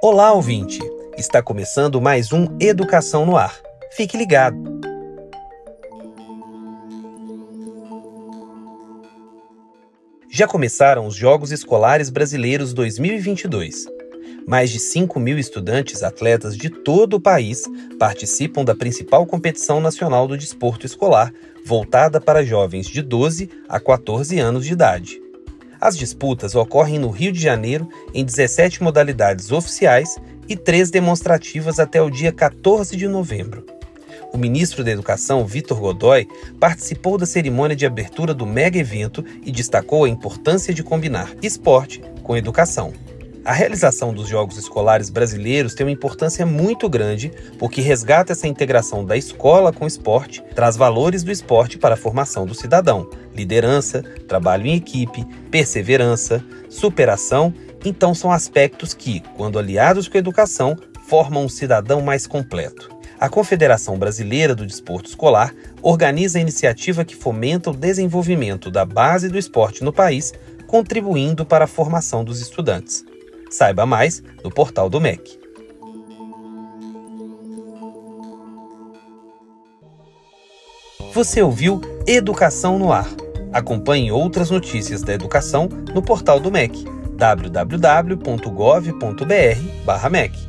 Olá, ouvinte! Está começando mais um Educação no Ar. Fique ligado! Já começaram os Jogos Escolares Brasileiros 2022. Mais de 5 mil estudantes atletas de todo o país participam da principal competição nacional do desporto escolar, voltada para jovens de 12 a 14 anos de idade. As disputas ocorrem no Rio de Janeiro em 17 modalidades oficiais e três demonstrativas até o dia 14 de novembro. O ministro da Educação, Vitor Godoy, participou da cerimônia de abertura do mega evento e destacou a importância de combinar esporte com educação. A realização dos Jogos Escolares Brasileiros tem uma importância muito grande porque resgata essa integração da escola com o esporte, traz valores do esporte para a formação do cidadão, liderança, trabalho em equipe, perseverança, superação. Então, são aspectos que, quando aliados com a educação, formam um cidadão mais completo. A Confederação Brasileira do Desporto Escolar organiza a iniciativa que fomenta o desenvolvimento da base do esporte no país, contribuindo para a formação dos estudantes. Saiba mais no portal do MEC. Você ouviu Educação no Ar. Acompanhe outras notícias da educação no portal do MEC, www.gov.br/mec.